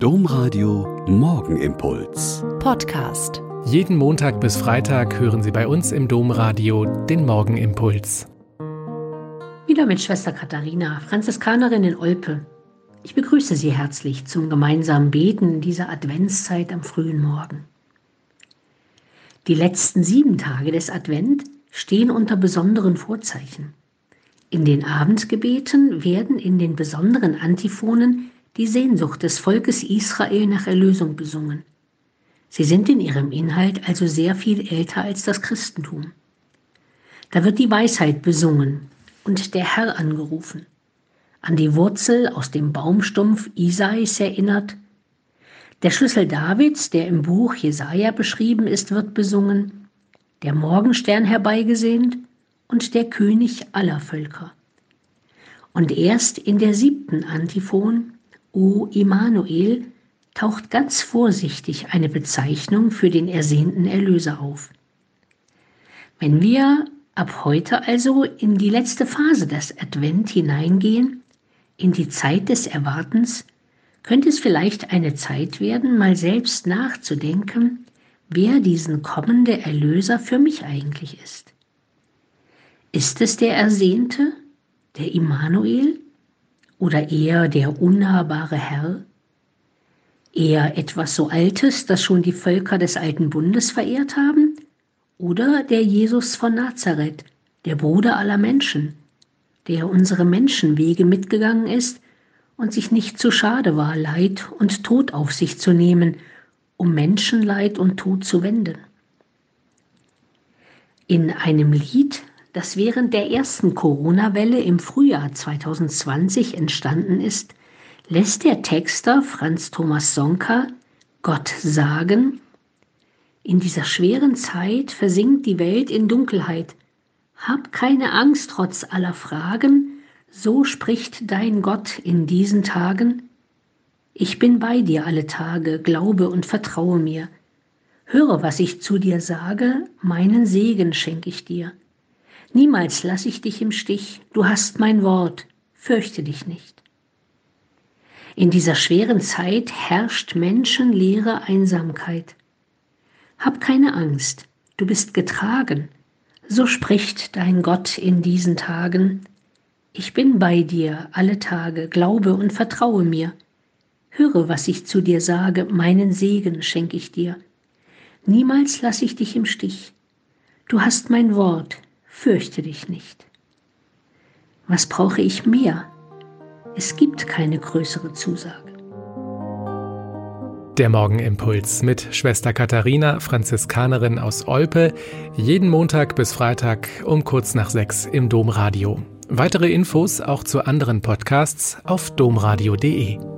Domradio Morgenimpuls. Podcast. Jeden Montag bis Freitag hören Sie bei uns im Domradio den Morgenimpuls. Wieder mit Schwester Katharina, Franziskanerin in Olpe. Ich begrüße Sie herzlich zum gemeinsamen Beten in dieser Adventszeit am frühen Morgen. Die letzten sieben Tage des Advent stehen unter besonderen Vorzeichen. In den Abendgebeten werden in den besonderen Antiphonen die Sehnsucht des Volkes Israel nach Erlösung besungen. Sie sind in ihrem Inhalt also sehr viel älter als das Christentum. Da wird die Weisheit besungen und der Herr angerufen. An die Wurzel aus dem Baumstumpf Isais erinnert. Der Schlüssel Davids, der im Buch Jesaja beschrieben ist, wird besungen. Der Morgenstern herbeigesehnt und der König aller Völker. Und erst in der siebten Antiphon O Immanuel taucht ganz vorsichtig eine Bezeichnung für den ersehnten Erlöser auf. Wenn wir ab heute also in die letzte Phase des Advent hineingehen, in die Zeit des Erwartens, könnte es vielleicht eine Zeit werden, mal selbst nachzudenken, wer diesen kommende Erlöser für mich eigentlich ist. Ist es der Ersehnte, der Immanuel, oder eher der unnahbare Herr? Eher etwas so Altes, das schon die Völker des alten Bundes verehrt haben? Oder der Jesus von Nazareth, der Bruder aller Menschen, der unsere Menschenwege mitgegangen ist und sich nicht zu schade war, Leid und Tod auf sich zu nehmen, um Menschenleid und Tod zu wenden? In einem Lied das während der ersten Corona-Welle im Frühjahr 2020 entstanden ist, lässt der Texter Franz Thomas Sonka Gott sagen, in dieser schweren Zeit versinkt die Welt in Dunkelheit. Hab keine Angst trotz aller Fragen, so spricht dein Gott in diesen Tagen. Ich bin bei dir alle Tage, glaube und vertraue mir. Höre, was ich zu dir sage, meinen Segen schenke ich dir. Niemals lasse ich dich im Stich, du hast mein Wort, fürchte dich nicht. In dieser schweren Zeit herrscht menschenleere Einsamkeit. Hab keine Angst, du bist getragen, so spricht dein Gott in diesen Tagen. Ich bin bei dir alle Tage, glaube und vertraue mir. Höre, was ich zu dir sage, meinen Segen schenke ich dir. Niemals lasse ich dich im Stich. Du hast mein Wort, fürchte dich nicht. Was brauche ich mehr? Es gibt keine größere Zusage. Der Morgenimpuls mit Schwester Katharina, Franziskanerin aus Olpe, jeden Montag bis Freitag um kurz nach sechs im Domradio. Weitere Infos auch zu anderen Podcasts auf domradio.de.